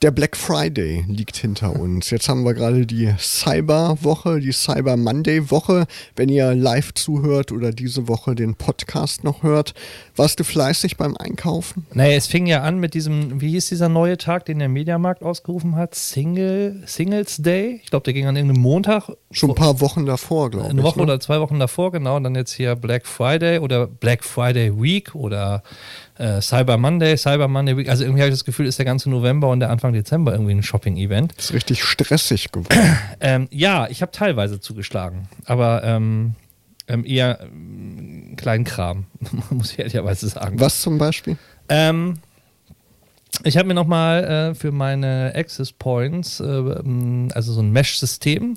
Der Black Friday liegt hinter uns. Jetzt haben wir gerade die Cyber-Woche, die Cyber Monday-Woche. Wenn ihr live zuhört oder diese Woche den Podcast noch hört, warst du fleißig beim Einkaufen? Naja, es fing ja an mit diesem, wie hieß dieser neue Tag, den der Mediamarkt ausgerufen hat? Single, Singles Day? Ich glaube, der ging an irgendeinem Montag. Schon ein paar Wochen davor, glaube ich. Eine Woche ne? oder zwei Wochen davor, genau. Und dann jetzt hier Black Friday oder Black Friday Week oder äh, Cyber Monday, Cyber Monday Week. Also irgendwie habe ich das Gefühl, ist der ganze November und der Anfang Dezember irgendwie ein Shopping-Event. Ist richtig stressig geworden. ähm, ja, ich habe teilweise zugeschlagen, aber ähm, ähm, eher Kleinkram, muss ich ehrlicherweise sagen. Was zum Beispiel? Ähm, ich habe mir nochmal äh, für meine Access Points, äh, ähm, also so ein Mesh-System,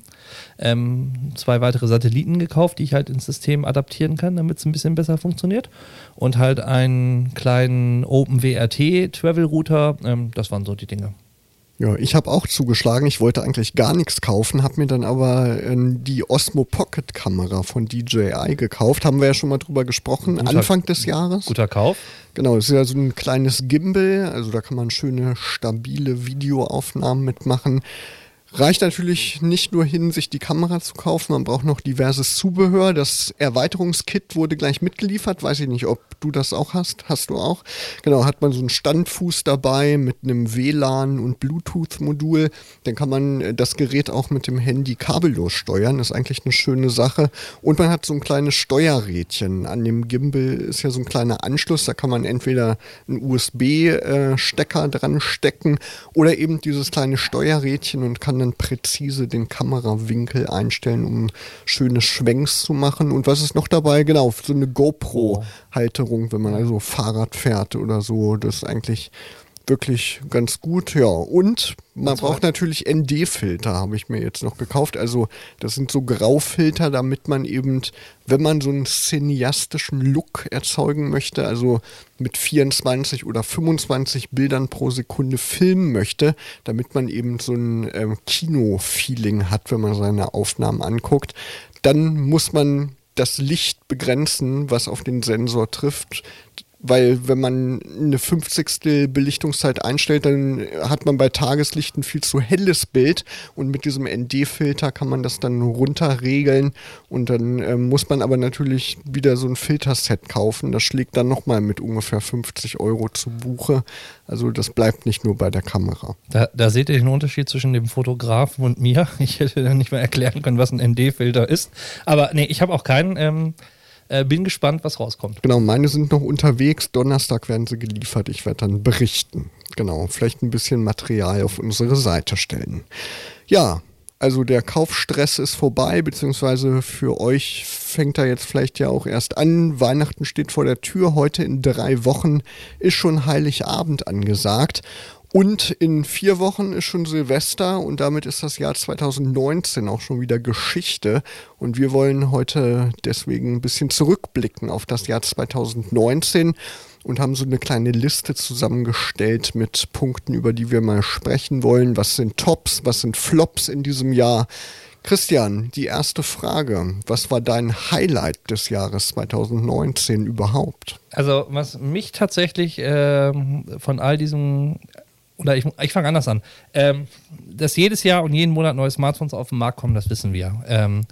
ähm, zwei weitere Satelliten gekauft, die ich halt ins System adaptieren kann, damit es ein bisschen besser funktioniert. Und halt einen kleinen OpenWRT Travel Router. Ähm, das waren so die Dinge. Ja, ich habe auch zugeschlagen. Ich wollte eigentlich gar nichts kaufen, habe mir dann aber äh, die Osmo Pocket Kamera von DJI gekauft. Haben wir ja schon mal drüber gesprochen, guter, Anfang des Jahres. Guter Kauf. Genau, es ist ja so ein kleines Gimbal, also da kann man schöne, stabile Videoaufnahmen mitmachen. Reicht natürlich nicht nur hin, sich die Kamera zu kaufen, man braucht noch diverses Zubehör. Das Erweiterungskit wurde gleich mitgeliefert. Weiß ich nicht, ob du das auch hast. Hast du auch? Genau, hat man so einen Standfuß dabei mit einem WLAN und Bluetooth-Modul. Dann kann man äh, das Gerät auch mit dem Handy kabellos steuern. Das ist eigentlich eine schöne Sache. Und man hat so ein kleines Steuerrädchen. An dem Gimbal ist ja so ein kleiner Anschluss. Da kann man entweder einen USB-Stecker äh, dran stecken oder eben dieses kleine Steuerrädchen und kann dann präzise den Kamerawinkel einstellen, um schöne Schwenks zu machen. Und was ist noch dabei? Genau, so eine GoPro-Halterung, wenn man also Fahrrad fährt oder so. Das ist eigentlich wirklich ganz gut, ja. Und man braucht natürlich ND-Filter, habe ich mir jetzt noch gekauft. Also das sind so Graufilter, damit man eben, wenn man so einen cineastischen Look erzeugen möchte, also mit 24 oder 25 Bildern pro Sekunde filmen möchte, damit man eben so ein ähm, Kino-Feeling hat, wenn man seine Aufnahmen anguckt, dann muss man das Licht begrenzen, was auf den Sensor trifft weil wenn man eine 50. Belichtungszeit einstellt, dann hat man bei Tageslicht ein viel zu helles Bild und mit diesem ND-Filter kann man das dann runterregeln und dann äh, muss man aber natürlich wieder so ein Filterset kaufen. Das schlägt dann nochmal mit ungefähr 50 Euro zu Buche. Also das bleibt nicht nur bei der Kamera. Da, da seht ihr den Unterschied zwischen dem Fotografen und mir. Ich hätte dann nicht mehr erklären können, was ein ND-Filter ist. Aber nee, ich habe auch keinen. Ähm äh, bin gespannt, was rauskommt. Genau, meine sind noch unterwegs. Donnerstag werden sie geliefert. Ich werde dann berichten. Genau, vielleicht ein bisschen Material auf unsere Seite stellen. Ja, also der Kaufstress ist vorbei, beziehungsweise für euch fängt er jetzt vielleicht ja auch erst an. Weihnachten steht vor der Tür. Heute in drei Wochen ist schon Heiligabend angesagt. Und in vier Wochen ist schon Silvester und damit ist das Jahr 2019 auch schon wieder Geschichte. Und wir wollen heute deswegen ein bisschen zurückblicken auf das Jahr 2019 und haben so eine kleine Liste zusammengestellt mit Punkten, über die wir mal sprechen wollen. Was sind Tops, was sind Flops in diesem Jahr? Christian, die erste Frage. Was war dein Highlight des Jahres 2019 überhaupt? Also, was mich tatsächlich äh, von all diesen oder ich, ich fange anders an. Ähm, dass jedes Jahr und jeden Monat neue Smartphones auf den Markt kommen, das wissen wir. Ähm,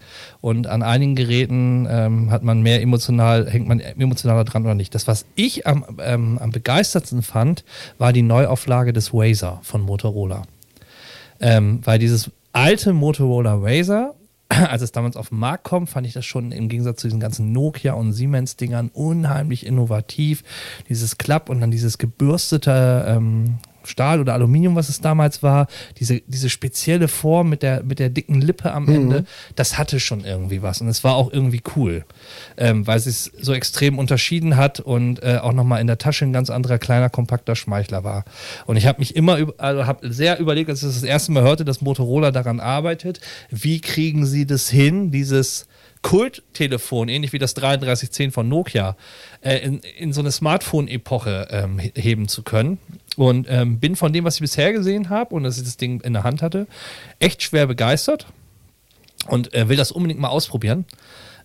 und an einigen Geräten ähm, hat man mehr emotional, hängt man emotionaler dran oder nicht. Das, was ich am, ähm, am begeistertsten fand, war die Neuauflage des Razer von Motorola. Ähm, weil dieses alte Motorola Razer als es damals auf den Markt kommt, fand ich das schon im Gegensatz zu diesen ganzen Nokia und Siemens-Dingern unheimlich innovativ. Dieses Klapp und dann dieses gebürstete ähm, Stahl oder Aluminium, was es damals war, diese, diese spezielle Form mit der, mit der dicken Lippe am Ende, das hatte schon irgendwie was. Und es war auch irgendwie cool, ähm, weil es sich so extrem unterschieden hat und äh, auch nochmal in der Tasche ein ganz anderer, kleiner, kompakter Schmeichler war. Und ich habe mich immer, über, also habe sehr überlegt, als ich das, erste Mal hörte, dass Motorola daran arbeitet, wie kriegen sie das hin, dieses Kulttelefon, ähnlich wie das 3310 von Nokia, äh, in, in so eine Smartphone-Epoche ähm, he- heben zu können. Und ähm, bin von dem, was ich bisher gesehen habe und dass ich das Ding in der Hand hatte, echt schwer begeistert und äh, will das unbedingt mal ausprobieren.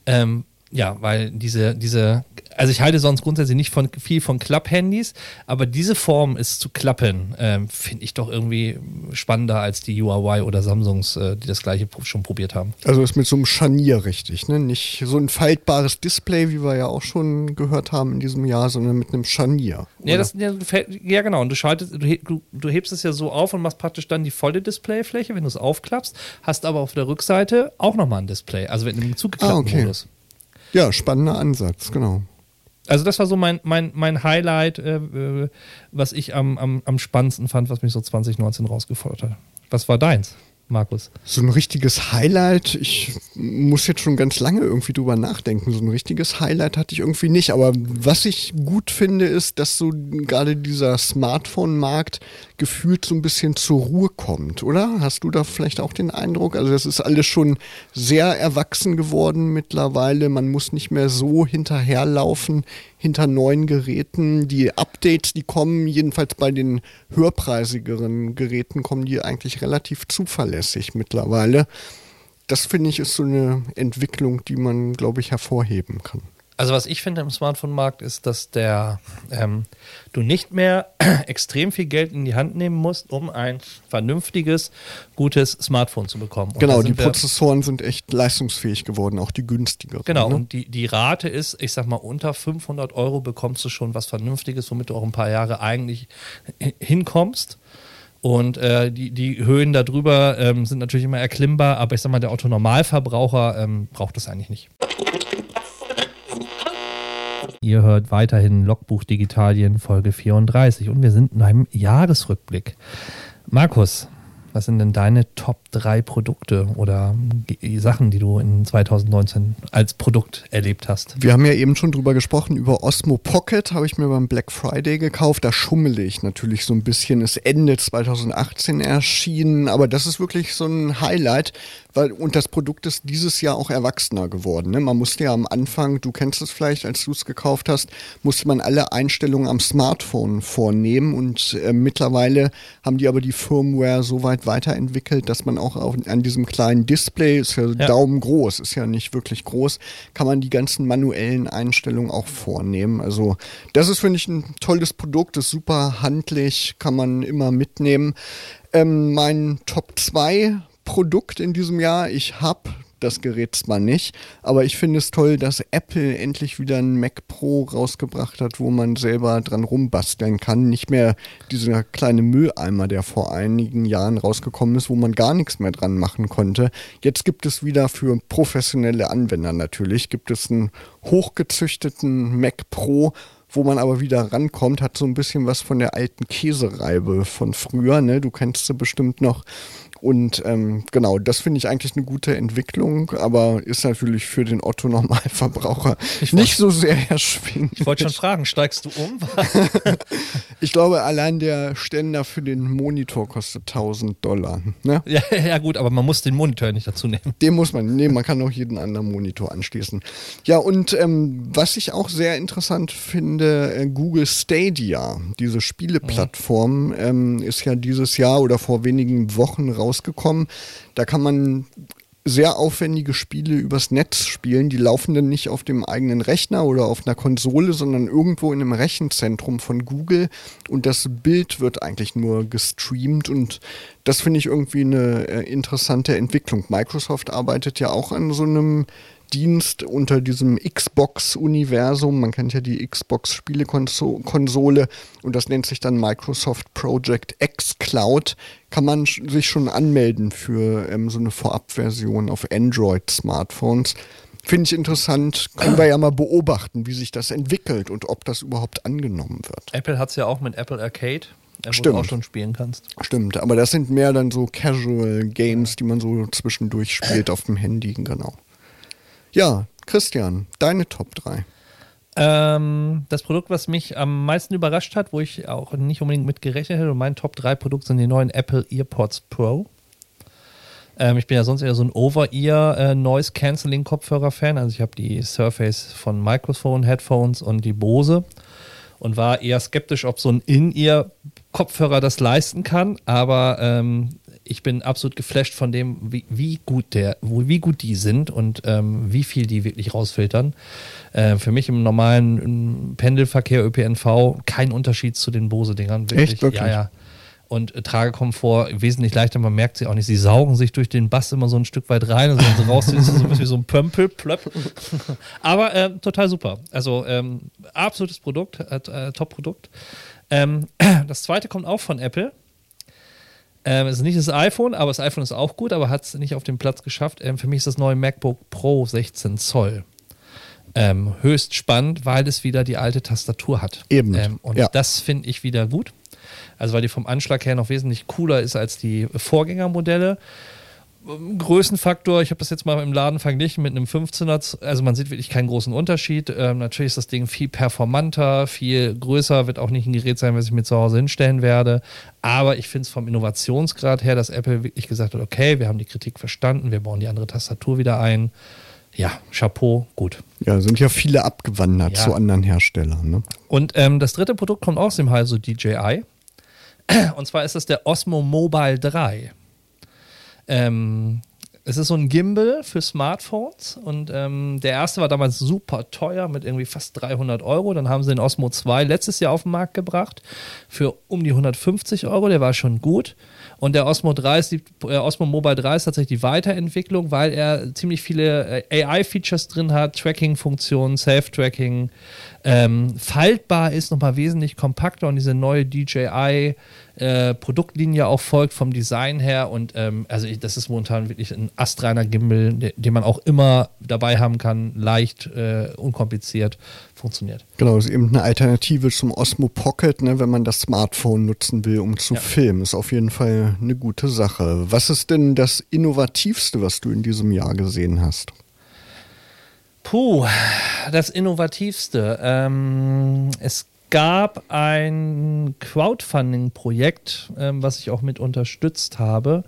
Ähm, ja, weil diese, diese, also ich halte sonst grundsätzlich nicht von viel von Klapp-Handys, aber diese Form ist zu klappen, ähm, finde ich doch irgendwie spannender als die Huawei oder Samsungs, äh, die das gleiche schon probiert haben. Also ist mit so einem Scharnier richtig, ne? Nicht so ein faltbares Display, wie wir ja auch schon gehört haben in diesem Jahr, sondern mit einem Scharnier. Ja, das, ja, ja, genau. Und du, schaltest, du, du, du hebst es ja so auf und machst praktisch dann die volle Displayfläche, wenn du es aufklappst, hast aber auf der Rückseite auch nochmal ein Display, also mit einem zugeklappten Ah, okay. Modus. ja, spannender Ansatz, genau. Also das war so mein, mein, mein Highlight, äh, äh, was ich am, am, am spannendsten fand, was mich so 2019 rausgefordert hat. Was war deins, Markus? So ein richtiges Highlight, ich muss jetzt schon ganz lange irgendwie drüber nachdenken. So ein richtiges Highlight hatte ich irgendwie nicht. Aber was ich gut finde, ist, dass so gerade dieser Smartphone-Markt gefühlt so ein bisschen zur Ruhe kommt, oder? Hast du da vielleicht auch den Eindruck? Also das ist alles schon sehr erwachsen geworden mittlerweile. Man muss nicht mehr so hinterherlaufen hinter neuen Geräten. Die Updates, die kommen, jedenfalls bei den höherpreisigeren Geräten, kommen die eigentlich relativ zuverlässig mittlerweile. Das finde ich ist so eine Entwicklung, die man, glaube ich, hervorheben kann. Also was ich finde im Smartphone-Markt ist, dass der ähm, du nicht mehr extrem viel Geld in die Hand nehmen musst, um ein vernünftiges, gutes Smartphone zu bekommen. Und genau, die Prozessoren sind echt leistungsfähig geworden, auch die günstigeren. Genau, Ne? und die, die Rate ist, ich sag mal, unter 500 Euro bekommst du schon was Vernünftiges, womit du auch ein paar Jahre eigentlich hi- hinkommst. Und äh, die, die Höhen darüber ähm, sind natürlich immer erklimmbar, aber ich sag mal, der Otto-Normalverbraucher ähm, braucht das eigentlich nicht. Ihr hört weiterhin Logbuch Digitalien Folge 34 und wir sind in einem Jahresrückblick. Markus, was sind denn deine Top 3 Produkte oder Sachen, die du in 2019 als Produkt erlebt hast? Wir haben ja eben schon drüber gesprochen, über Osmo Pocket habe ich mir beim Black Friday gekauft. Da schummele ich natürlich so ein bisschen. Ist Ende 2018 erschienen, aber das ist wirklich so ein Highlight, weil und das Produkt ist dieses Jahr auch erwachsener geworden. Ne? Man musste ja am Anfang, du kennst es vielleicht, als du es gekauft hast, musste man alle Einstellungen am Smartphone vornehmen und äh, mittlerweile haben die aber die Firmware so weit weiterentwickelt, dass man auch auf, an diesem kleinen Display, ist ja, Ja. Daumen groß, ist ja nicht wirklich groß, kann man die ganzen manuellen Einstellungen auch vornehmen. Also das ist, finde ich, ein tolles Produkt, ist super handlich, kann man immer mitnehmen. Ähm, mein Top 2 Produkt in diesem Jahr, ich habe das Gerät zwar nicht, aber ich finde es toll, dass Apple endlich wieder ein Mac Pro rausgebracht hat, wo man selber dran rumbasteln kann. Nicht mehr dieser kleine Mülleimer, der vor einigen Jahren rausgekommen ist, wo man gar nichts mehr dran machen konnte. Jetzt gibt es wieder für professionelle Anwender natürlich, gibt es einen hochgezüchteten Mac Pro, wo man aber wieder rankommt, hat so ein bisschen was von der alten Käsereibe von früher, ne? Du kennst sie bestimmt noch. Und ähm, genau, das finde ich eigentlich eine gute Entwicklung, aber ist natürlich für den Otto-Normalverbraucher Ich nicht so sehr erschwinglich. Ich wollte schon fragen, steigst du um? Ich glaube, allein der Ständer für den Monitor kostet 1000 Dollar. Ne? ja, ja, gut, aber man muss den Monitor nicht dazu nehmen. Den muss man, nee, man kann auch jeden anderen Monitor anschließen. Ja, und ähm, was ich auch sehr interessant finde, äh, Google Stadia, diese Spieleplattform, ähm, ist ja dieses Jahr oder vor wenigen Wochen rausgekommen. Da kann man sehr aufwendige Spiele übers Netz spielen. Die laufen dann nicht auf dem eigenen Rechner oder auf einer Konsole, sondern irgendwo in einem Rechenzentrum von Google. Und das Bild wird eigentlich nur gestreamt. Und das finde ich irgendwie eine äh, interessante Entwicklung. Microsoft arbeitet ja auch an so einem Dienst unter diesem Xbox-Universum. Man kennt ja die Xbox-Spielekonsole und das nennt sich dann Microsoft Project X Cloud. Kann man sich schon anmelden für ähm, so eine Vorabversion auf Android-Smartphones. Finde ich interessant. Können wir ja mal beobachten, wie sich das entwickelt und ob das überhaupt angenommen wird. Apple hat es ja auch mit Apple Arcade. äh, wo Stimmt. du auch schon spielen kannst. Stimmt, aber das sind mehr dann so Casual Games, die man so zwischendurch spielt auf dem Handy, genau. Ja, Christian, deine Top 3. Ähm, das Produkt, was mich am meisten überrascht hat, wo ich auch nicht unbedingt mit gerechnet hätte, und mein Top 3 Produkt sind die neuen Apple EarPods Pro. Ähm, ich bin ja sonst eher so ein Over-Ear äh. Also ich habe die Surface von Microphone Headphones und die Bose und war eher skeptisch, ob so ein In-Ear Kopfhörer das leisten kann. Aber ähm, ich bin absolut geflasht von dem, wie, wie gut der, wie gut die sind und ähm, wie viel die wirklich rausfiltern. Äh, für mich im normalen im Pendelverkehr ÖPNV kein Unterschied zu den Bose-Dingern. Echt? Wirklich? Ja, ja. Und äh, Tragekomfort wesentlich leichter, man merkt sie auch nicht. Sie saugen sich durch den Bass immer so ein Stück weit rein und wenn sie rausziehen, ist es so ein bisschen wie so ein Pömpel, plöpp. Aber ähm, total super. Also ähm, absolutes Produkt, äh, äh, Top-Produkt. Ähm, das zweite kommt auch von Apple. Ähm, es ist nicht das iPhone, aber das iPhone ist auch gut, aber hat es nicht auf den Platz geschafft. Ähm, für mich ist das neue MacBook Pro 16 Zoll. Ähm, höchst spannend, weil es wieder die alte Tastatur hat. Eben, Ähm, und ja. das finde ich wieder gut. Also weil die vom Anschlag her noch wesentlich cooler ist als die Vorgängermodelle. Größenfaktor, ich habe das jetzt mal im Laden verglichen mit einem 15er, Z- also man sieht wirklich keinen großen Unterschied. Ähm, natürlich ist das Ding viel performanter, viel größer, wird auch nicht ein Gerät sein, was ich mir zu Hause hinstellen werde. Aber ich finde es vom Innovationsgrad her, dass Apple wirklich gesagt hat, okay, wir haben die Kritik verstanden, wir bauen die andere Tastatur wieder ein. Ja, Chapeau, gut. Ja, sind ja viele abgewandert Ja. zu anderen Herstellern. Ne? Und ähm, das dritte Produkt kommt auch aus dem Hause DJI. Und zwar ist das der Osmo Mobile 3. Ähm, es ist so ein Gimbal für Smartphones und ähm, der erste war damals super teuer mit irgendwie fast 300 Euro. Dann haben sie den Osmo 2 letztes Jahr auf den Markt gebracht für um die 150 Euro. Der war schon gut. Und der Osmo 3 ist die, äh, Osmo Mobile 3 ist tatsächlich die Weiterentwicklung, weil er ziemlich viele äh, AI-Features drin hat, Tracking-Funktionen, Self-Tracking, ähm, faltbar ist, nochmal wesentlich kompakter und diese neue DJI äh, Produktlinie auch folgt vom Design her und ähm, also ich, das ist momentan wirklich ein astreiner Gimbal, de- den man auch immer dabei haben kann, leicht, äh, unkompliziert, funktioniert. Genau, ist eben eine Alternative zum Osmo Pocket, ne, wenn man das Smartphone nutzen will, um zu Ja. filmen. Ist auf jeden Fall eine gute Sache. Was ist denn das Innovativste, was du in diesem Jahr gesehen hast? Puh, das Innovativste. Ähm, es gab ein Crowdfunding-Projekt, ähm, was ich auch mit unterstützt habe,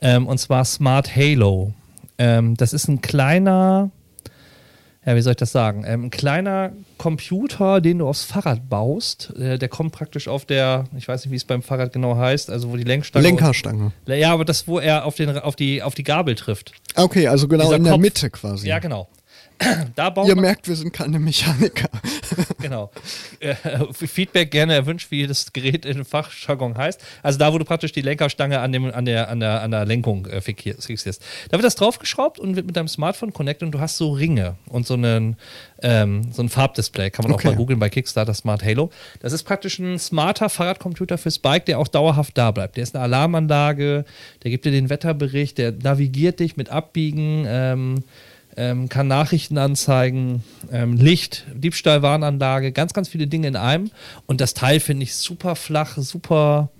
ähm, und zwar Smart Halo. Ähm, das ist ein kleiner, ja, wie soll ich das sagen? Ähm, ein kleiner Computer, den du aufs Fahrrad baust. Äh, der kommt praktisch auf der, ich weiß nicht, wie es beim Fahrrad genau heißt, also wo die Lenkstange. Lenkerstange. Ja, aber das, wo er auf, den, auf, die, auf die Gabel trifft. Okay, also genau Dieser in der Kopf. Mitte quasi. Ja, genau. Da baut Ihr merkt, wir sind keine Mechaniker. Genau. Äh, Feedback gerne erwünscht, wie das Gerät in Fachjargon heißt. Also da, wo du praktisch die Lenkerstange an, dem, an, der, an, der, an der Lenkung äh, fixier- fixierst. Da wird das draufgeschraubt und wird mit deinem Smartphone connected und du hast so Ringe und so, einen, ähm, so ein Farbdisplay. Kann man Okay. auch mal googeln bei Kickstarter Smart Halo. Das ist praktisch ein smarter Fahrradcomputer fürs Bike, der auch dauerhaft da bleibt. Der ist eine Alarmanlage, der gibt dir den Wetterbericht, der navigiert dich mit Abbiegen. Ähm, ähm, kann Nachrichten anzeigen, ähm, Licht, Diebstahlwarnanlage, ganz, ganz viele Dinge in einem. Und das Teil finde ich super flach, super,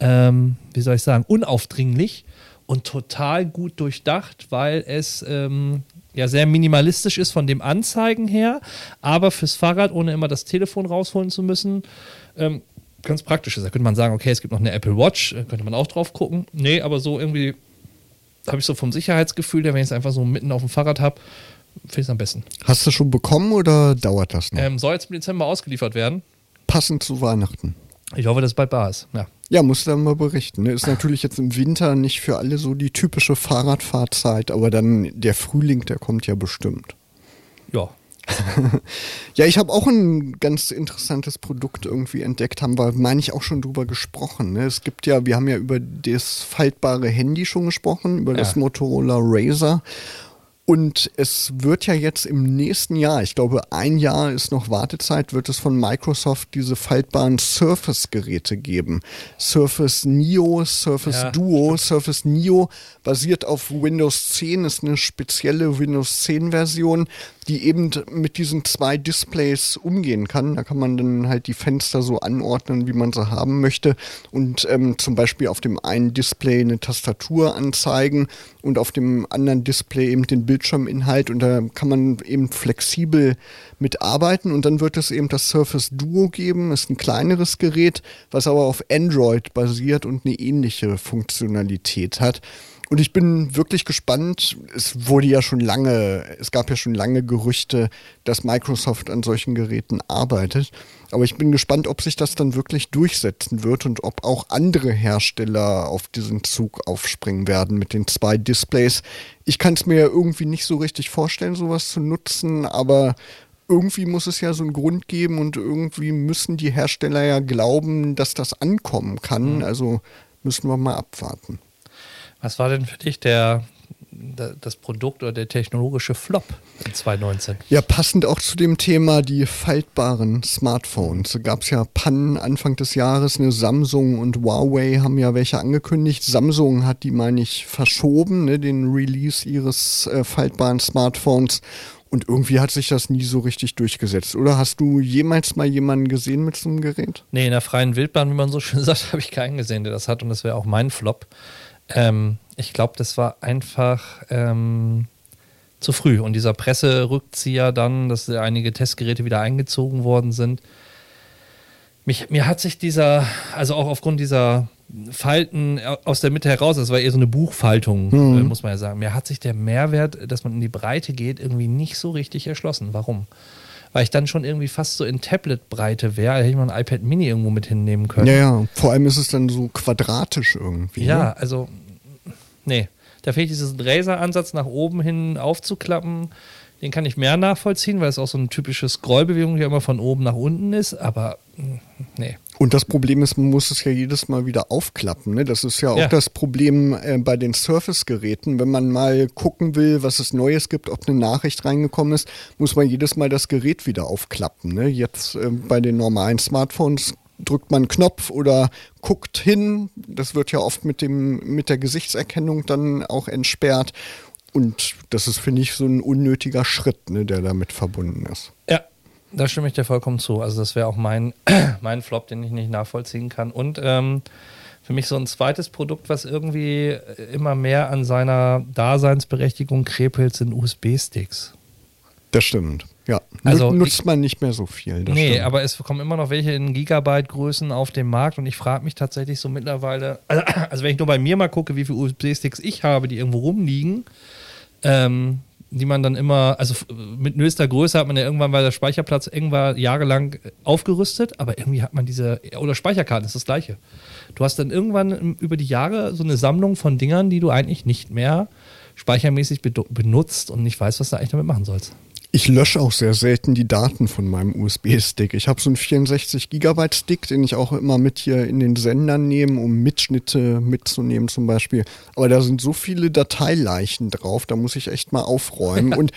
ähm, wie soll ich sagen, unaufdringlich und total gut durchdacht, weil es ähm, ja sehr minimalistisch ist von dem Anzeigen her, aber fürs Fahrrad, ohne immer das Telefon rausholen zu müssen, ähm, ganz praktisch ist. Da könnte man sagen, okay, es gibt noch eine Apple Watch, äh, könnte man auch drauf gucken. Nee, aber so irgendwie habe ich so vom Sicherheitsgefühl, der, wenn ich es einfach so mitten auf dem Fahrrad habe, finde ich es am besten. Hast du schon bekommen oder dauert das noch? Ähm, soll jetzt im Dezember ausgeliefert werden. Passend zu Weihnachten. Ich hoffe, dass es bald bar ist. Ja. Ja, musst du dann mal berichten. Ne? Ist natürlich jetzt im Winter nicht für alle so die typische Fahrradfahrzeit, aber dann der Frühling, der kommt ja bestimmt. Ja. Ja, ich habe auch ein ganz interessantes Produkt irgendwie entdeckt, haben wir, meine ich, auch schon drüber gesprochen. Ne? Es gibt ja, wir haben ja über das faltbare Handy schon gesprochen, über das Ja. Motorola Razer. Und es wird ja jetzt im nächsten Jahr, ich glaube ein Jahr ist noch Wartezeit, wird es von Microsoft diese faltbaren Surface-Geräte geben. Surface Neo, Surface ja. Duo, Surface Neo basiert auf Windows 10, ist eine spezielle Windows 10 Version, die eben mit diesen zwei Displays umgehen kann. Da kann man dann halt die Fenster so anordnen, wie man sie haben möchte und ähm, zum Beispiel auf dem einen Display eine Tastatur anzeigen und auf dem anderen Display eben den Bildschirminhalt und da kann man eben flexibel mitarbeiten und dann wird es eben das Surface Duo geben, ist ein kleineres Gerät, was aber auf Android basiert und eine ähnliche Funktionalität hat. Und ich bin wirklich gespannt. Es wurde ja schon lange, es gab ja schon lange Gerüchte, dass Microsoft an solchen Geräten arbeitet. Aber ich bin gespannt, ob sich das dann wirklich durchsetzen wird und ob auch andere Hersteller auf diesen Zug aufspringen werden mit den zwei Displays. Ich kann es mir ja irgendwie nicht so richtig vorstellen, sowas zu nutzen, aber irgendwie muss es ja so einen Grund geben und irgendwie müssen die Hersteller ja glauben, dass das ankommen kann. Mhm. Also müssen wir mal abwarten. Was war denn für dich der, das Produkt oder der technologische Flop in 2019? Ja, passend auch zu dem Thema die faltbaren Smartphones. Da gab es ja Pannen Anfang des Jahres. Eine Samsung und Huawei haben ja welche angekündigt. Samsung hat die, meine ich, verschoben, ne, den Release ihres äh, faltbaren Smartphones. Und irgendwie hat sich das nie so richtig durchgesetzt. Oder hast du jemals mal jemanden gesehen mit so einem Gerät? Nee, in der freien Wildbahn, wie man so schön sagt, habe ich keinen gesehen, der das hat. Und das wäre auch mein Flop. Ähm, ich glaube, das war einfach ähm, zu früh. Und dieser Presserückzieher dann, dass einige Testgeräte wieder eingezogen worden sind. Mich, mir hat sich dieser, also auch aufgrund dieser Falten aus der Mitte heraus, das war eher so eine Buchfaltung, mhm. muss man ja sagen. Mir hat sich der Mehrwert, dass man in die Breite geht, irgendwie nicht so richtig erschlossen. Warum? weil ich dann schon irgendwie fast so in Tablet-Breite wäre, hätte ich mal ein iPad Mini irgendwo mit hinnehmen können. Ja, ja, vor allem ist es dann so quadratisch irgendwie. Ja, ne? also nee. Da fehlt dieses Razer-Ansatz nach oben hin aufzuklappen. Den kann ich mehr nachvollziehen, weil es auch so eine typische Scrollbewegung, die immer von oben nach unten ist, aber hm, nee. Und das Problem ist, man muss es ja jedes Mal wieder aufklappen. Ne? Das ist ja auch ja. das Problem äh, bei den Surface-Geräten. Wenn man mal gucken will, was es Neues gibt, ob eine Nachricht reingekommen ist, muss man jedes Mal das Gerät wieder aufklappen. Ne? Jetzt äh, bei den normalen Smartphones drückt man einen Knopf oder guckt hin. Das wird ja oft mit, dem, mit der Gesichtserkennung dann auch entsperrt. Und das ist, finde ich, so ein unnötiger Schritt, ne, der damit verbunden ist. Ja, da stimme ich dir vollkommen zu. Also das wäre auch mein, mein Flop, den ich nicht nachvollziehen kann. Und ähm, für mich so ein zweites Produkt, was irgendwie immer mehr an seiner Daseinsberechtigung krepelt, sind USB-Sticks. Das stimmt. Ja, also nutzt man nicht mehr so viel. nee, stimmt. aber es kommen immer noch welche in Gigabyte-Größen auf den Markt und ich frage mich tatsächlich so mittlerweile, also, also, wenn ich nur bei mir mal gucke, wie viele USB-Sticks ich habe, die irgendwo rumliegen, ähm, die man dann immer, also mit höchster Größe hat man ja irgendwann, weil der Speicherplatz irgendwann jahrelang aufgerüstet, aber irgendwie hat man diese, oder Speicherkarten ist das gleiche. Du hast dann irgendwann über die Jahre so eine Sammlung von Dingern, die du eigentlich nicht mehr speichermäßig benutzt und nicht weißt, was du eigentlich damit machen sollst. Ich lösche auch sehr selten die Daten von meinem USB-Stick. Ich habe so einen 64 Gigabyte Stick, den ich auch immer mit hier in den Sendern nehme, um Mitschnitte mitzunehmen zum Beispiel. Aber da sind so viele Dateileichen drauf, da muss ich echt mal aufräumen. Und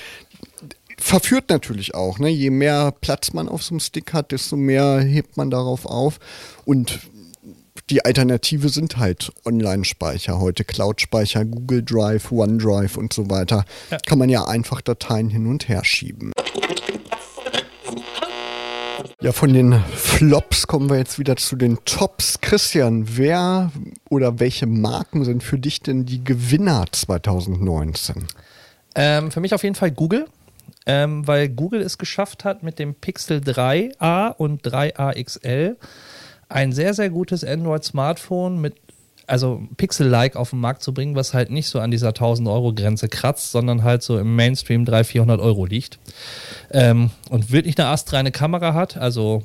verführt natürlich auch. Ne? Je mehr Platz man auf so einem Stick hat, desto mehr hebt man darauf auf. Und die Alternative sind halt Online-Speicher heute, Cloud-Speicher, Google Drive, OneDrive und so weiter. Ja. Kann man ja einfach Dateien hin und her schieben. Ja, von den Flops kommen wir jetzt wieder zu den Tops. Christian, wer oder welche Marken sind für dich denn die Gewinner 2019? Ähm, für mich auf jeden Fall Google, ähm, weil Google es geschafft hat mit dem Pixel 3a und 3a XL ein sehr, sehr gutes Android-Smartphone mit also Pixel-like auf den Markt zu bringen, was halt nicht so an dieser 1000 Euro Grenze kratzt, sondern halt so im Mainstream 300, 400 Euro liegt. Ähm, und wirklich eine astreine Kamera hat, also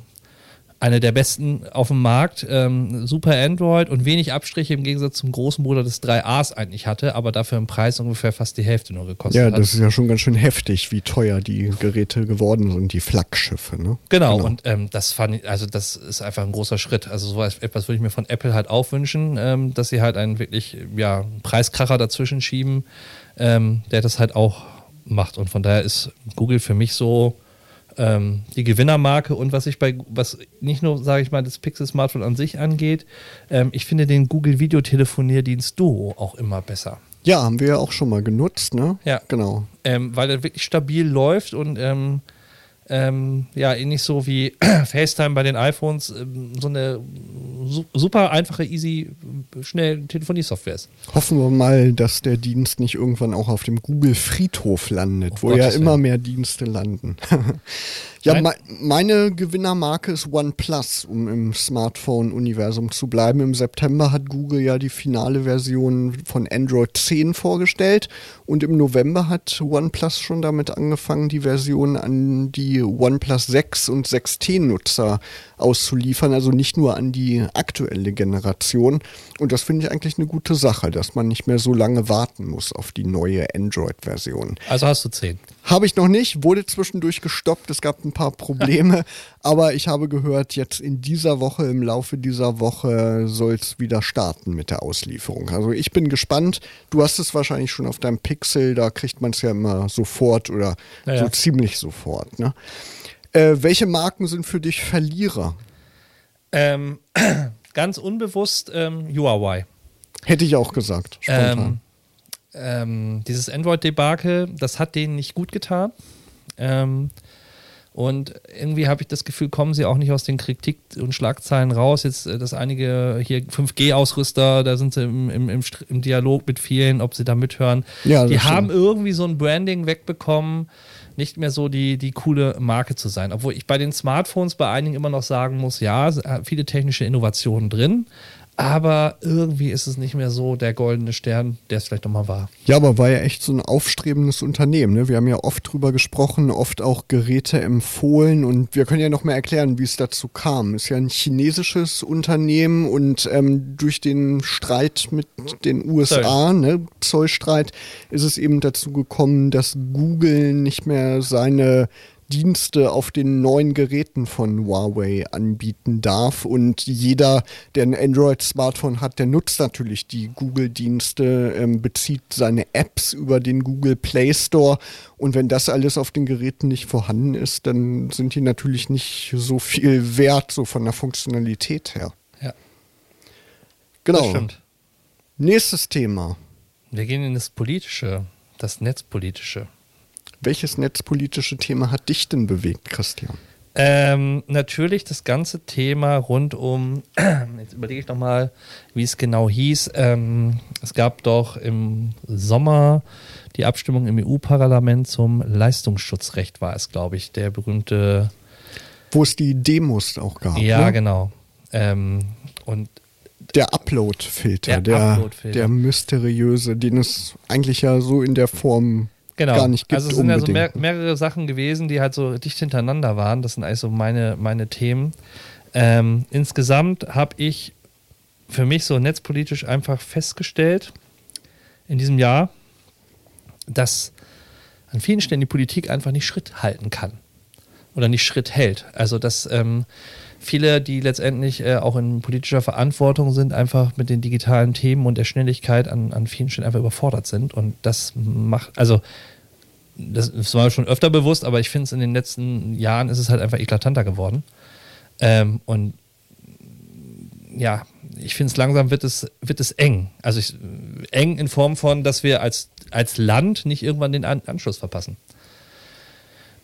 eine der besten auf dem Markt. Ähm, super Android und wenig Abstriche im Gegensatz zum großen Bruder des 3As eigentlich hatte, aber dafür im Preis ungefähr fast die Hälfte nur gekostet ja, hat. Ja, das ist ja schon ganz schön heftig, wie teuer die Geräte geworden sind, die Flaggschiffe. Ne? Genau, genau, und ähm, das fand ich, also das ist einfach ein großer Schritt. Also so etwas würde ich mir von Apple halt auch wünschen, ähm, dass sie halt einen wirklich ja, Preiskracher dazwischen schieben, ähm, der das halt auch macht. Und von daher ist Google für mich so ähm, die Gewinnermarke und was ich bei, was nicht nur, sage ich mal, das Pixel-Smartphone an sich angeht, ähm, ich finde den Google Videotelefonierdienst Duo auch immer besser. Ja, haben wir ja auch schon mal genutzt, ne? Ja. Genau. Ähm, weil er wirklich stabil läuft und ähm, ähm, ja, ähnlich so wie FaceTime bei den iPhones, ähm, so eine su super einfache, easy, schnell Telefoniesoftware ist. Hoffen wir mal, dass der Dienst nicht irgendwann auch auf dem Google-Friedhof landet, Oh wo Gottes ja immer Willen. mehr Dienste landen. ja, me meine Gewinnermarke ist OnePlus, um im Smartphone-Universum zu bleiben. Im September hat Google ja die finale Version von Android 10 vorgestellt und im November hat OnePlus schon damit angefangen, die Version an die OnePlus 6 und 6T-Nutzer auszuliefern, also nicht nur an die aktuelle Generation. Und das finde ich eigentlich eine gute Sache, dass man nicht mehr so lange warten muss auf die neue Android-Version. Also hast du 10. Habe ich noch nicht, wurde zwischendurch gestoppt, es gab ein paar Probleme, aber ich habe gehört, jetzt in dieser Woche, im Laufe dieser Woche soll es wieder starten mit der Auslieferung. Also ich bin gespannt. Du hast es wahrscheinlich schon auf deinem Pixel, da kriegt man es ja immer sofort oder Ja, so ziemlich sofort. Ne? Äh, welche Marken sind für dich Verlierer? Ähm, ganz unbewusst ähm, Huawei. Hätte ich auch gesagt. Spontan. Ähm, ähm, dieses Android-Debakel, das hat denen nicht gut getan. Ähm, und irgendwie habe ich das Gefühl, kommen sie auch nicht aus den Kritik und Schlagzeilen raus. Jetzt, äh, dass einige hier 5G-Ausrüster, da sind sie im, im, im, im Dialog mit vielen, ob sie da mithören. Ja, die stimmt. haben irgendwie so ein Branding wegbekommen, nicht mehr so die, die coole Marke zu sein. Obwohl ich bei den Smartphones bei einigen immer noch sagen muss, ja, hat viele technische Innovationen drin, aber irgendwie ist es nicht mehr so der goldene Stern, der es vielleicht nochmal war. Ja, aber war ja echt so ein aufstrebendes Unternehmen. Ne? Wir haben ja oft drüber gesprochen, oft auch Geräte empfohlen und wir können ja noch mal erklären, wie es dazu kam. Ist ja ein chinesisches Unternehmen und ähm, durch den Streit mit den USA, ne, Zollstreit, ist es eben dazu gekommen, dass Google nicht mehr seine Dienste auf den neuen Geräten von Huawei anbieten darf. Und jeder, der ein Android-Smartphone hat, der nutzt natürlich die Google-Dienste, ähm, bezieht seine Apps über den Google Play Store. Und wenn das alles auf den Geräten nicht vorhanden ist, dann sind die natürlich nicht so viel wert, so von der Funktionalität her. Ja, Genau. Nächstes Thema. Wir gehen in das Politische, das Netzpolitische. Welches netzpolitische Thema hat dich denn bewegt, Christian? Ähm, natürlich das ganze Thema rund um, jetzt überlege ich nochmal, wie es genau hieß. Ähm, es gab doch im Sommer die Abstimmung im EU-Parlament zum Leistungsschutzrecht, war es, glaube ich, der berühmte. Wo es die Demos auch gab. ja, ne? genau. Ähm, und Der Upload-Filter, Der der, Upload-Filter. der mysteriöse, den es eigentlich ja so in der Form Genau. gar nicht gibt. also es sind ja so mehr, mehrere Sachen gewesen, die halt so dicht hintereinander waren. Das sind eigentlich so meine, meine Themen. Ähm, insgesamt habe ich für mich so netzpolitisch einfach festgestellt in diesem Jahr, dass an vielen Stellen die Politik einfach nicht Schritt halten kann oder nicht Schritt hält. Also dass ähm, viele, die letztendlich äh, auch in politischer Verantwortung sind, einfach mit den digitalen Themen und der Schnelligkeit an, an vielen Stellen einfach überfordert sind. Und das macht, also das, das war mir schon öfter bewusst, aber ich finde es in den letzten Jahren ist es halt einfach eklatanter geworden. Ähm, und ja, ich finde es langsam wird es, wird es eng. Also ich, eng in Form von, dass wir als, als Land nicht irgendwann den An Anschluss verpassen.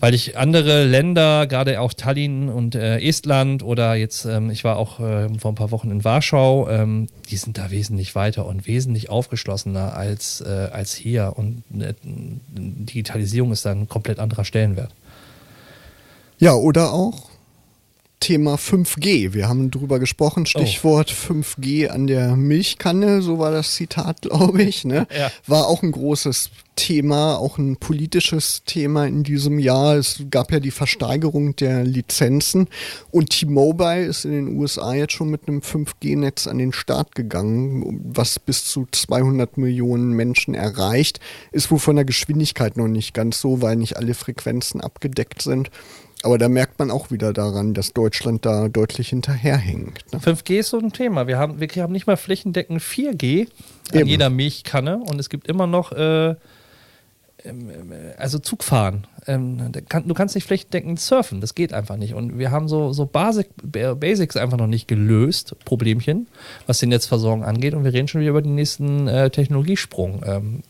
Weil ich andere Länder, gerade auch Tallinn und äh, Estland oder jetzt, ähm, ich war auch äh, vor ein paar Wochen in Warschau, ähm, die sind da wesentlich weiter und wesentlich aufgeschlossener als, äh, als hier. Und äh, Digitalisierung ist da ein komplett anderer Stellenwert. Ja, oder auch Thema 5G. Wir haben drüber gesprochen, Stichwort 5G an der Milchkanne, so war das Zitat, glaube ich. Ne? Ja. War auch ein großes Thema, auch ein politisches Thema in diesem Jahr. Es gab ja die Versteigerung der Lizenzen und T-Mobile ist in den USA jetzt schon mit einem 5G-Netz an den Start gegangen, was bis zu 200 Millionen Menschen erreicht. Ist wohl von der Geschwindigkeit noch nicht ganz so, weil nicht alle Frequenzen abgedeckt sind. Aber da merkt man auch wieder daran, dass Deutschland da deutlich hinterherhängt. Ne? 5G ist so ein Thema. Wir haben, wir haben nicht mal flächendeckend 4G an Eben. jeder Milchkanne und es gibt immer noch äh, also Zug fahren. Ähm, du kannst nicht flächendeckend surfen, das geht einfach nicht. Und wir haben so, so Basic, Basics einfach noch nicht gelöst, Problemchen, was die Netzversorgung angeht. Und wir reden schon wieder über den nächsten äh, Technologiesprung. Ähm,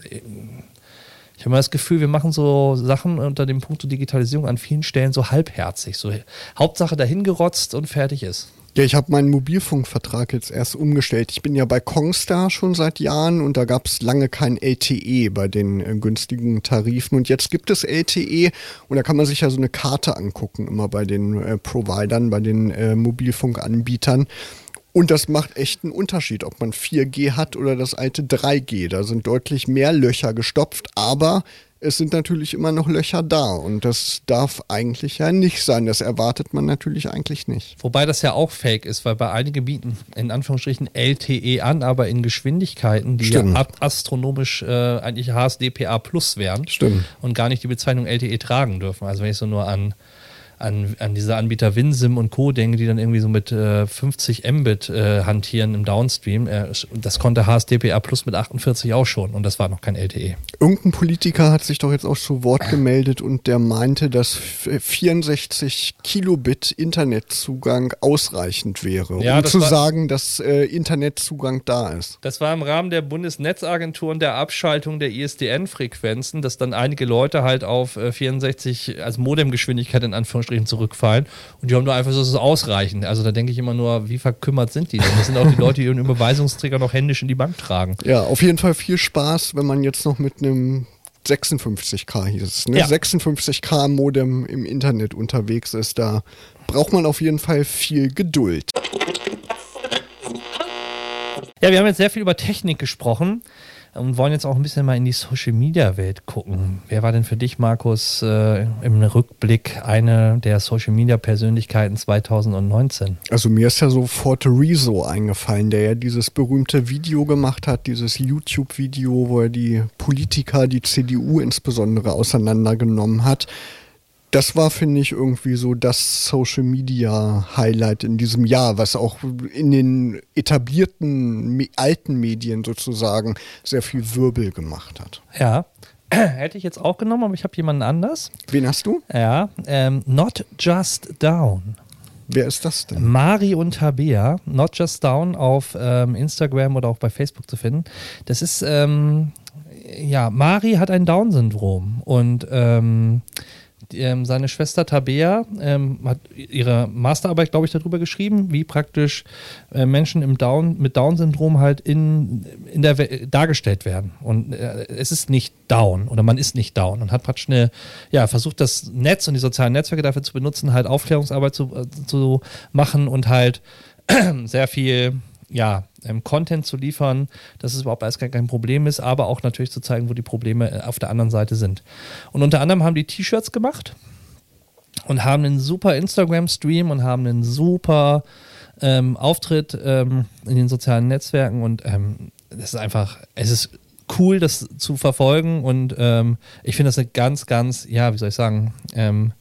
ich habe mal das Gefühl, wir machen so Sachen unter dem Punkt Digitalisierung an vielen Stellen so halbherzig. So Hauptsache dahin gerotzt und fertig ist. Ja, ich habe meinen Mobilfunkvertrag jetzt erst umgestellt. Ich bin ja bei Kongstar schon seit Jahren und da gab es lange kein LTE bei den äh, günstigen Tarifen. Und jetzt gibt es LTE und da kann man sich ja so eine Karte angucken, immer bei den äh, Providern, bei den äh, Mobilfunkanbietern. Und das macht echt einen Unterschied, ob man 4G hat oder das alte 3G. Da sind deutlich mehr Löcher gestopft, aber es sind natürlich immer noch Löcher da und das darf eigentlich ja nicht sein. Das erwartet man natürlich eigentlich nicht. Wobei das ja auch fake ist, weil bei einigen bieten in Anführungsstrichen LTE an, aber in Geschwindigkeiten, die Stimmt. ja astronomisch äh, eigentlich HSDPA Plus wären Stimmt. und gar nicht die Bezeichnung LTE tragen dürfen. Also wenn ich so nur an an, an diese Anbieter WinSim und Co. denke, die dann irgendwie so mit äh, 50 Mbit äh, hantieren im Downstream. Äh, das konnte HSDPA Plus mit 48 auch schon und das war noch kein LTE. Irgendein Politiker hat sich doch jetzt auch zu Wort gemeldet und der meinte, dass 64 Kilobit Internetzugang ausreichend wäre, ja, um zu sagen, dass äh, Internetzugang da ist. Das war im Rahmen der Bundesnetzagentur und der Abschaltung der ISDN-Frequenzen, dass dann einige Leute halt auf 64, äh, also Modemgeschwindigkeit in Anführungsstrichen Anführungsstrichen zurückfallen. Und die haben nur einfach so, das ist ausreichend. Also da denke ich immer nur, wie verkümmert sind die denn? Das sind auch die Leute, die ihren Überweisungsträger noch händisch in die Bank tragen. Ja, auf jeden Fall viel Spaß, wenn man jetzt noch mit einem 56k hieß es, ne? Ja. 56k Modem im Internet unterwegs ist. Da braucht man auf jeden Fall viel Geduld. Ja, wir haben jetzt sehr viel über Technik gesprochen und wollen jetzt auch ein bisschen mal in die Social Media Welt gucken. Wer war denn für dich, Markus, äh, im Rückblick eine der Social Media Persönlichkeiten 2019? Also mir ist ja sofort Rezo eingefallen, der ja dieses berühmte Video gemacht hat, dieses YouTube-Video, wo er die Politiker, die CDU insbesondere auseinandergenommen hat das war, finde ich, irgendwie so das Social Media Highlight in diesem Jahr, was auch in den etablierten alten Medien sozusagen sehr viel Wirbel gemacht hat. Ja. Hätte ich jetzt auch genommen, aber ich habe jemanden anders. Wen hast du? Ja, ähm, Not Just Down. Wer ist das denn? Mari und Tabea, Not Just Down auf ähm, Instagram oder auch bei Facebook zu finden. Das ist, ähm, ja, Mari hat ein Down-Syndrom und ähm, ähm, seine Schwester Tabea ähm, hat ihre Masterarbeit, glaube ich, darüber geschrieben, wie praktisch äh, Menschen im Down, mit Down-Syndrom halt in, in der dargestellt werden. Und äh, es ist nicht down oder man ist nicht down und hat praktisch eine, ja, versucht das Netz und die sozialen Netzwerke dafür zu benutzen, halt Aufklärungsarbeit zu, äh, zu machen und halt sehr viel ja, ähm, Content zu liefern, dass es überhaupt alles kein, kein Problem ist, aber auch natürlich zu zeigen, wo die Probleme äh, auf der anderen Seite sind. Und unter anderem haben die T-Shirts gemacht und haben einen super Instagram-Stream und haben einen super ähm, Auftritt ähm, in den sozialen Netzwerken und ähm, das ist einfach, es ist cool, das zu verfolgen und ähm, ich finde das eine ganz, ganz, ja, wie soll ich sagen, ähm,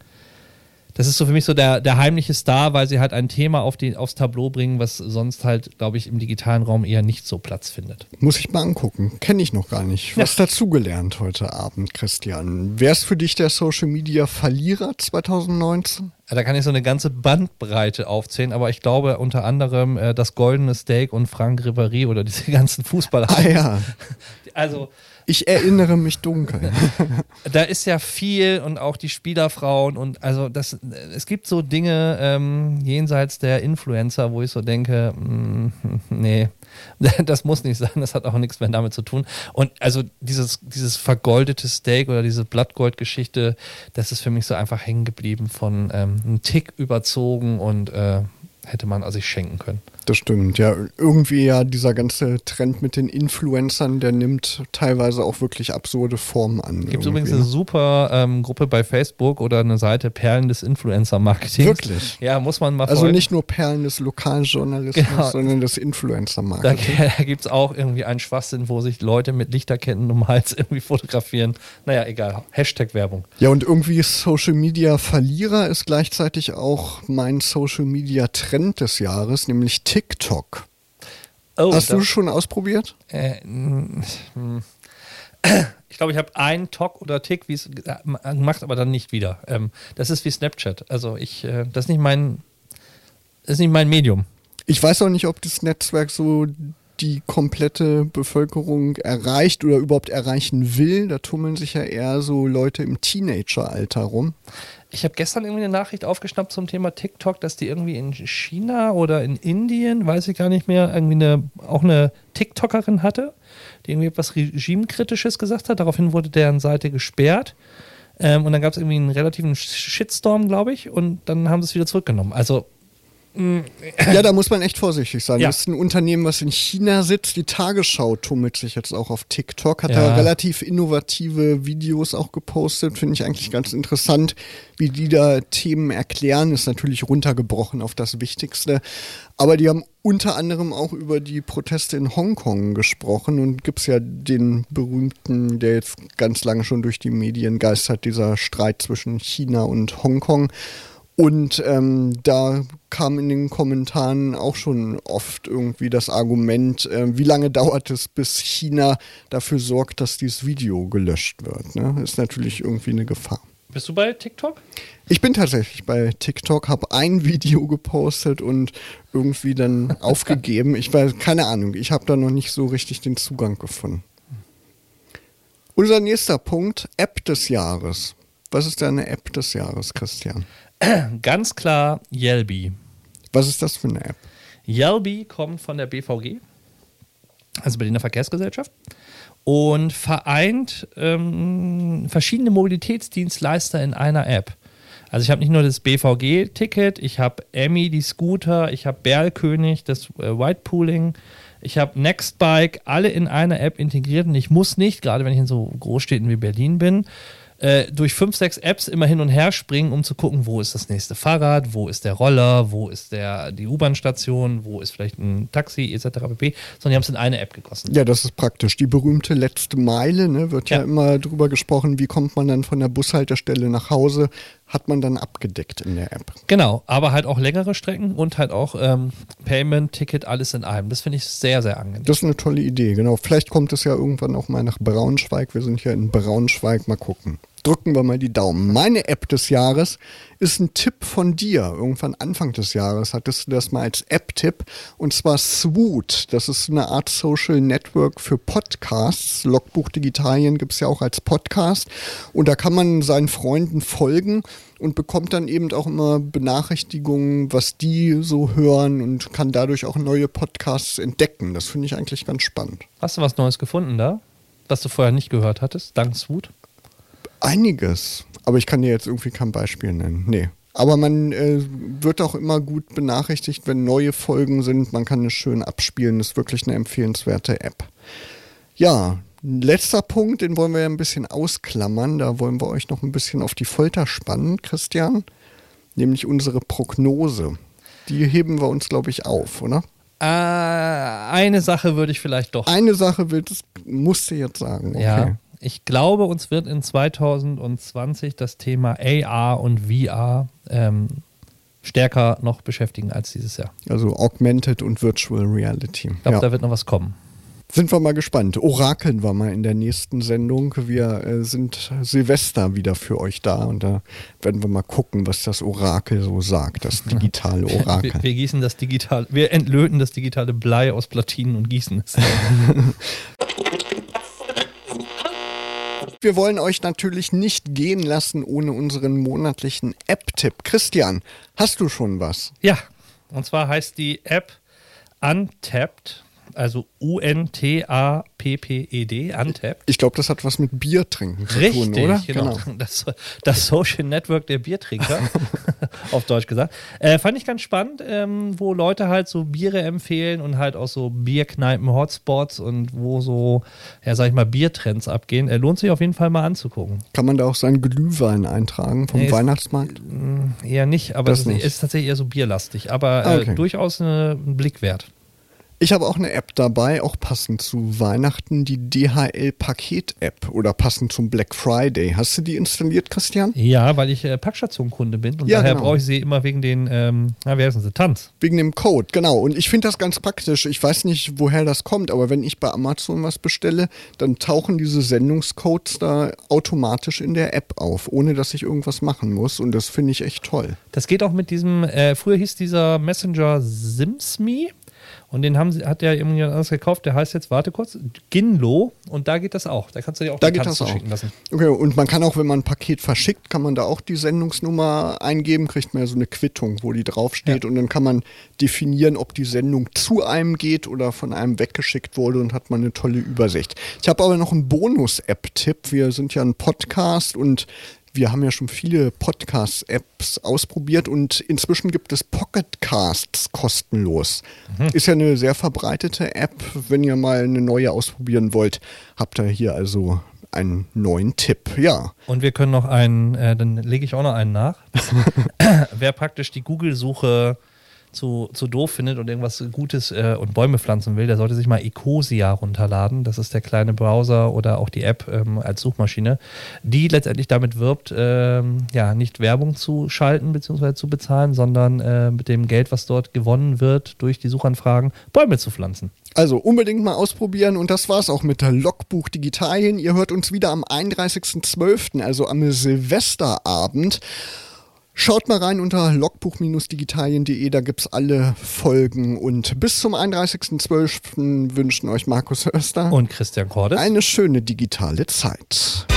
das ist so für mich so der, der heimliche Star, weil sie halt ein Thema auf die, aufs Tableau bringen, was sonst halt, glaube ich, im digitalen Raum eher nicht so Platz findet. Muss ich mal angucken. Kenne ich noch gar nicht. Was ja. dazugelernt heute Abend, Christian. Wer ist für dich der Social Media Verlierer 2019? Da kann ich so eine ganze Bandbreite aufzählen, aber ich glaube unter anderem äh, das Goldene Steak und Frank Ribéry oder diese ganzen Fußballer. Ah ja. Also ich erinnere mich dunkel. da ist ja viel und auch die Spielerfrauen und also das, es gibt so Dinge ähm, jenseits der Influencer, wo ich so denke, mh, mm, nee, das muss nicht sein, das hat auch nichts mehr damit zu tun. Und also dieses, dieses vergoldete Steak oder diese Blattgold-Geschichte, das ist für mich so einfach hängen geblieben von ähm, einem Tick überzogen und äh, hätte man also sich schenken können. Das stimmt, ja. Irgendwie ja dieser ganze Trend mit den Influencern, der nimmt teilweise auch wirklich absurde Formen an. Gibt übrigens eine super ähm, Gruppe bei Facebook oder eine Seite Perlen des Influencer-Marketings. Wirklich? Ja, muss man mal Also nicht nur Perlen des Lokaljournalismus, genau. sondern des Influencer-Marketings. Da, da gibt es auch irgendwie einen Schwachsinn, wo sich Leute mit Lichterketten um den Hals irgendwie fotografieren. Naja, egal. Hashtag Werbung. Ja, und irgendwie Social Media Verlierer ist gleichzeitig auch mein Social Media Trend des Jahres, nämlich TikTok. Oh, Hast du schon ausprobiert? Äh, Ich glaube, ich habe einen Talk oder Tick, wie es macht, aber dann nicht wieder. Ähm, das ist wie Snapchat. Also ich, äh, das ist nicht mein, das ist nicht mein Medium. Ich weiß auch nicht, ob das Netzwerk so die komplette Bevölkerung erreicht oder überhaupt erreichen will. Da tummeln sich ja eher so Leute im Teenageralter rum. Ich habe gestern irgendwie eine Nachricht aufgeschnappt zum Thema TikTok, dass die irgendwie in China oder in Indien, weiß ich gar nicht mehr, irgendwie eine, auch eine TikTokerin hatte, die irgendwie etwas Regimekritisches gesagt hat. Daraufhin wurde deren Seite gesperrt. Ähm, und dann gab es irgendwie einen relativen Shitstorm, glaube ich, und dann haben sie es wieder zurückgenommen. Also ja, da muss man echt vorsichtig sein. Ja. Das ist ein Unternehmen, was in China sitzt. Die Tagesschau tummelt sich jetzt auch auf TikTok, hat ja. da relativ innovative Videos auch gepostet. Finde ich eigentlich ganz interessant, wie die da Themen erklären. Ist natürlich runtergebrochen auf das Wichtigste. Aber die haben unter anderem auch über die Proteste in Hongkong gesprochen und gibt es ja den berühmten, der jetzt ganz lange schon durch die Medien geistert, dieser Streit zwischen China und Hongkong. Und ähm, da kam in den Kommentaren auch schon oft irgendwie das Argument, äh, wie lange dauert es, bis China dafür sorgt, dass dieses Video gelöscht wird. Ne? Ist natürlich irgendwie eine Gefahr. Bist du bei TikTok? Ich bin tatsächlich bei TikTok, habe ein Video gepostet und irgendwie dann aufgegeben. Ich weiß, keine Ahnung, ich habe da noch nicht so richtig den Zugang gefunden. Unser nächster Punkt, App des Jahres. Was ist deine App des Jahres, Christian? Ganz klar Yelby. Was ist das für eine App? Yelby kommt von der BVG, also Berliner Verkehrsgesellschaft, und vereint ähm, verschiedene Mobilitätsdienstleister in einer App. Also ich habe nicht nur das BVG-Ticket, ich habe Emmy, die Scooter, ich habe Berlkönig, das äh, Whitepooling, ich habe Nextbike, alle in einer App integriert und ich muss nicht, gerade wenn ich in so Großstädten wie Berlin bin, äh, durch fünf, sechs Apps immer hin und her springen, um zu gucken, wo ist das nächste Fahrrad, wo ist der Roller, wo ist der, die U-Bahn-Station, wo ist vielleicht ein Taxi etc. pp. Sondern die haben es in eine App gegossen. Ja, das ist praktisch. Die berühmte letzte Meile, ne, wird ja. ja immer drüber gesprochen, wie kommt man dann von der Bushaltestelle nach Hause hat man dann abgedeckt in der App. Genau, aber halt auch längere Strecken und halt auch ähm, Payment, Ticket, alles in einem. Das finde ich sehr, sehr angenehm. Das ist eine tolle Idee, genau. Vielleicht kommt es ja irgendwann auch mal nach Braunschweig. Wir sind ja in Braunschweig, mal gucken drücken wir mal die Daumen. Meine App des Jahres ist ein Tipp von dir. Irgendwann Anfang des Jahres hattest du das mal als App-Tipp. Und zwar Swoot. Das ist eine Art Social Network für Podcasts. Logbuch Digitalien gibt es ja auch als Podcast. Und da kann man seinen Freunden folgen und bekommt dann eben auch immer Benachrichtigungen, was die so hören und kann dadurch auch neue Podcasts entdecken. Das finde ich eigentlich ganz spannend. Hast du was Neues gefunden da? Was du vorher nicht gehört hattest, dank Swoot? Einiges. Aber ich kann dir jetzt irgendwie kein Beispiel nennen. Nee. Aber man äh, wird auch immer gut benachrichtigt, wenn neue Folgen sind. Man kann es schön abspielen. Das ist wirklich eine empfehlenswerte App. Ja, letzter Punkt, den wollen wir ja ein bisschen ausklammern. Da wollen wir euch noch ein bisschen auf die Folter spannen, Christian. Nämlich unsere Prognose. Die heben wir uns, glaube ich, auf, oder? Äh, eine Sache würde ich vielleicht doch. Eine Sache wird, musst du jetzt sagen. Okay. Ja ich glaube, uns wird in 2020 das Thema AR und VR ähm, stärker noch beschäftigen als dieses Jahr. Also Augmented und Virtual Reality. Ich glaube, ja. da wird noch was kommen. Sind wir mal gespannt. Orakeln wir mal in der nächsten Sendung. Wir äh, sind Silvester wieder für euch da und da werden wir mal gucken, was das Orakel so sagt, das digitale Orakel. Wir, wir gießen das digitale, wir entlöten das digitale Blei aus Platinen und gießen es. Wir wollen euch natürlich nicht gehen lassen ohne unseren monatlichen App-Tipp. Christian, hast du schon was? Ja, und zwar heißt die App Untapped also U-N-T-A-P-P-E-D, Untapped. Ich glaube, das hat was mit Bier trinken zu Richtig, tun, oder? Genau. genau. Das, das, Social Network der Biertrinker, auf Deutsch gesagt. Äh, fand ich ganz spannend, ähm, wo Leute halt so Biere empfehlen und halt auch so Bierkneipen-Hotspots und wo so, ja, sag ich mal, Biertrends abgehen. Äh, lohnt sich auf jeden Fall mal anzugucken. Kann man da auch seinen Glühwein eintragen vom nee, Weihnachtsmarkt? Ist, mm, eher nicht, aber es ist, ist, tatsächlich eher so bierlastig, aber äh, okay. durchaus eine, ein Blick wert. Ich habe auch eine App dabei, auch passend zu Weihnachten, die DHL-Paket-App oder passend zum Black Friday. Hast du die installiert, Christian? Ja, weil ich äh, Packstation-Kunde bin und Ja, daher genau. brauche ich sie immer wegen den, ähm, na, wie heißen sie, Tanz. Wegen dem Code, genau. Und ich finde das ganz praktisch. Ich weiß nicht, woher das kommt, aber wenn ich bei Amazon was bestelle, dann tauchen diese Sendungscodes da automatisch in der App auf, ohne dass ich irgendwas machen muss. Und das finde ich echt toll. Das geht auch mit diesem, äh, früher hieß dieser Messenger SimsMe und den haben hat ja irgendjemand anders gekauft, der heißt jetzt, warte kurz, Ginlo und da geht das auch. Da kannst du dir auch Da die geht das auch. schicken lassen. Okay, und man kann auch, wenn man ein Paket verschickt, kann man da auch die Sendungsnummer eingeben, kriegt man ja so eine Quittung, wo die draufsteht. Ja. Und dann kann man definieren, ob die Sendung zu einem geht oder von einem weggeschickt wurde und hat man eine tolle Übersicht. Ich habe aber noch einen Bonus-App-Tipp. Wir sind ja ein Podcast und wir haben ja schon viele Podcast-Apps ausprobiert und inzwischen gibt es Pocket Casts kostenlos. Ist ja eine sehr verbreitete App. Wenn ihr mal eine neue ausprobieren wollt, habt ihr hier also einen neuen Tipp. Ja, Und wir können noch einen, äh, dann lege ich auch noch einen nach. Wer praktisch die Google-Suche zu, zu doof findet und irgendwas Gutes äh, und Bäume pflanzen will, der sollte sich mal Ecosia runterladen. Das ist der kleine Browser oder auch die App ähm, als Suchmaschine, die letztendlich damit wirbt, ähm, ja, nicht Werbung zu schalten bzw. zu bezahlen, sondern äh, mit dem Geld, was dort gewonnen wird, durch die Suchanfragen Bäume zu pflanzen. Also unbedingt mal ausprobieren und das war's auch mit der Logbuch Digitalien. Ihr hört uns wieder am 31.12., also am Silvesterabend. Schaut mal rein unter logbuch-digitalien.de, da gibt's alle Folgen und bis zum 31.12. wünschen euch Markus Oester Und Christian Cordes. eine schöne digitale Zeit.